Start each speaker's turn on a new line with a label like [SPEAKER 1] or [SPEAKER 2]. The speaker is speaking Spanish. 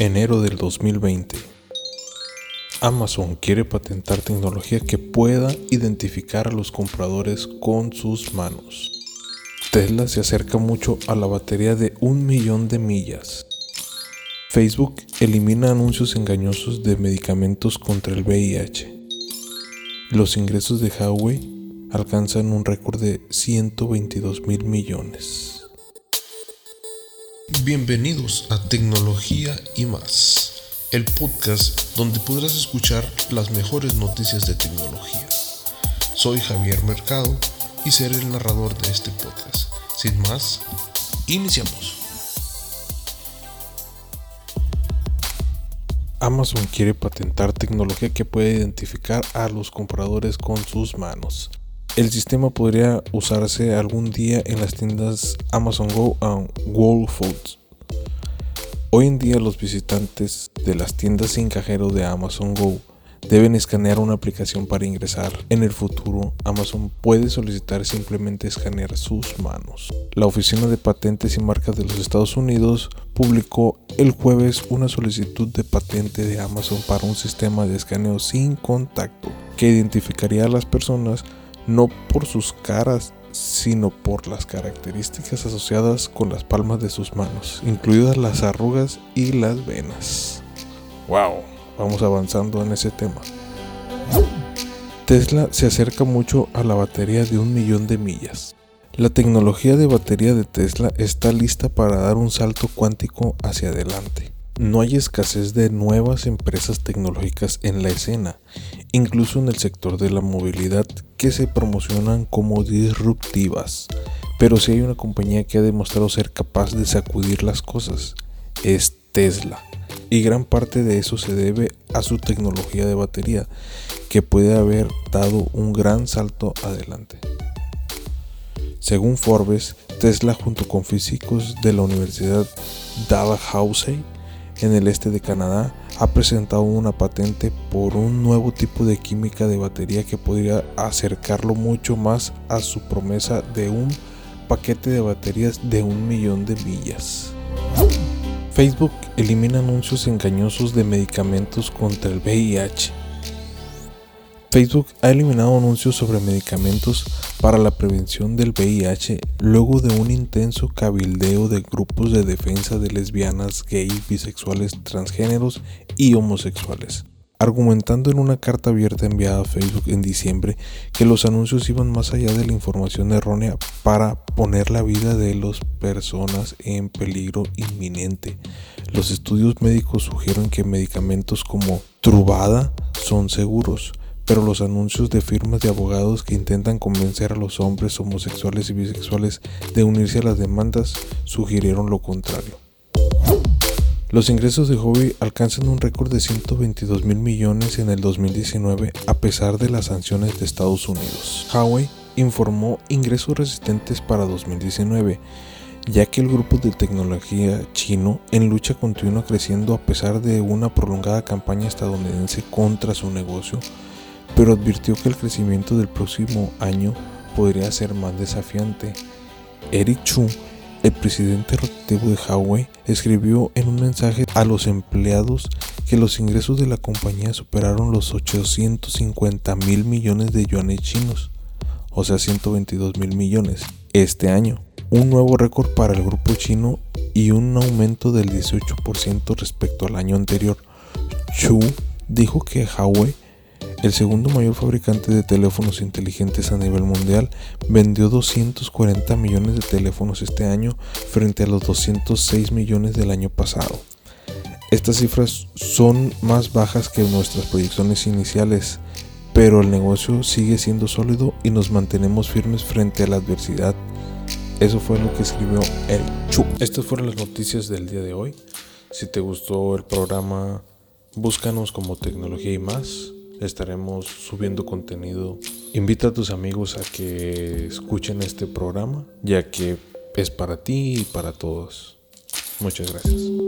[SPEAKER 1] Enero del 2020. Amazon quiere patentar tecnología que pueda identificar a los compradores con sus manos. Tesla se acerca mucho a la batería de un millón de millas. Facebook elimina anuncios engañosos de medicamentos contra el VIH. Los ingresos de Huawei alcanzan un récord de 122 mil millones.
[SPEAKER 2] Bienvenidos a Tecnología y más, el podcast donde podrás escuchar las mejores noticias de tecnología. Soy Javier Mercado y seré el narrador de este podcast. Sin más, iniciamos.
[SPEAKER 1] Amazon quiere patentar tecnología que puede identificar a los compradores con sus manos. El sistema podría usarse algún día en las tiendas Amazon Go Whole Foods. Hoy en día los visitantes de las tiendas sin cajero de Amazon Go deben escanear una aplicación para ingresar. En el futuro, Amazon puede solicitar simplemente escanear sus manos. La Oficina de Patentes y Marcas de los Estados Unidos publicó el jueves una solicitud de patente de Amazon para un sistema de escaneo sin contacto que identificaría a las personas no por sus caras, sino por las características asociadas con las palmas de sus manos, incluidas las arrugas y las venas. ¡Wow! Vamos avanzando en ese tema. Tesla se acerca mucho a la batería de un millón de millas. La tecnología de batería de Tesla está lista para dar un salto cuántico hacia adelante. No hay escasez de nuevas empresas tecnológicas en la escena, incluso en el sector de la movilidad, que se promocionan como disruptivas. Pero si hay una compañía que ha demostrado ser capaz de sacudir las cosas, es Tesla. Y gran parte de eso se debe a su tecnología de batería, que puede haber dado un gran salto adelante. Según Forbes, Tesla junto con físicos de la Universidad Dalhousie en el este de Canadá ha presentado una patente por un nuevo tipo de química de batería que podría acercarlo mucho más a su promesa de un paquete de baterías de un millón de millas. Facebook elimina anuncios engañosos de medicamentos contra el VIH. Facebook ha eliminado anuncios sobre medicamentos para la prevención del VIH luego de un intenso cabildeo de grupos de defensa de lesbianas, gays, bisexuales, transgéneros y homosexuales, argumentando en una carta abierta enviada a Facebook en diciembre que los anuncios iban más allá de la información errónea para poner la vida de las personas en peligro inminente. Los estudios médicos sugieren que medicamentos como Truvada son seguros, pero los anuncios de firmas de abogados que intentan convencer a los hombres homosexuales y bisexuales de unirse a las demandas sugirieron lo contrario. Los ingresos de Huawei alcanzan un récord de 122 mil millones en el 2019 a pesar de las sanciones de Estados Unidos. Huawei informó ingresos resistentes para 2019, ya que el grupo de tecnología chino en lucha continúa creciendo a pesar de una prolongada campaña estadounidense contra su negocio pero advirtió que el crecimiento del próximo año podría ser más desafiante. Eric Chu, el presidente rotativo de Huawei, escribió en un mensaje a los empleados que los ingresos de la compañía superaron los 850 mil millones de yuanes chinos, o sea 122 mil millones, este año, un nuevo récord para el grupo chino y un aumento del 18% respecto al año anterior. Chu dijo que Huawei el segundo mayor fabricante de teléfonos inteligentes a nivel mundial, vendió 240 millones de teléfonos este año frente a los 206 millones del año pasado. Estas cifras son más bajas que nuestras proyecciones iniciales, pero el negocio sigue siendo sólido y nos mantenemos firmes frente a la adversidad. Eso fue lo que escribió el Chu. Estas fueron las noticias del día de hoy. Si te gustó el programa, búscanos como Tecnología y más estaremos subiendo contenido. Invita a tus amigos a que escuchen este programa, ya que es para ti y para todos. Muchas gracias.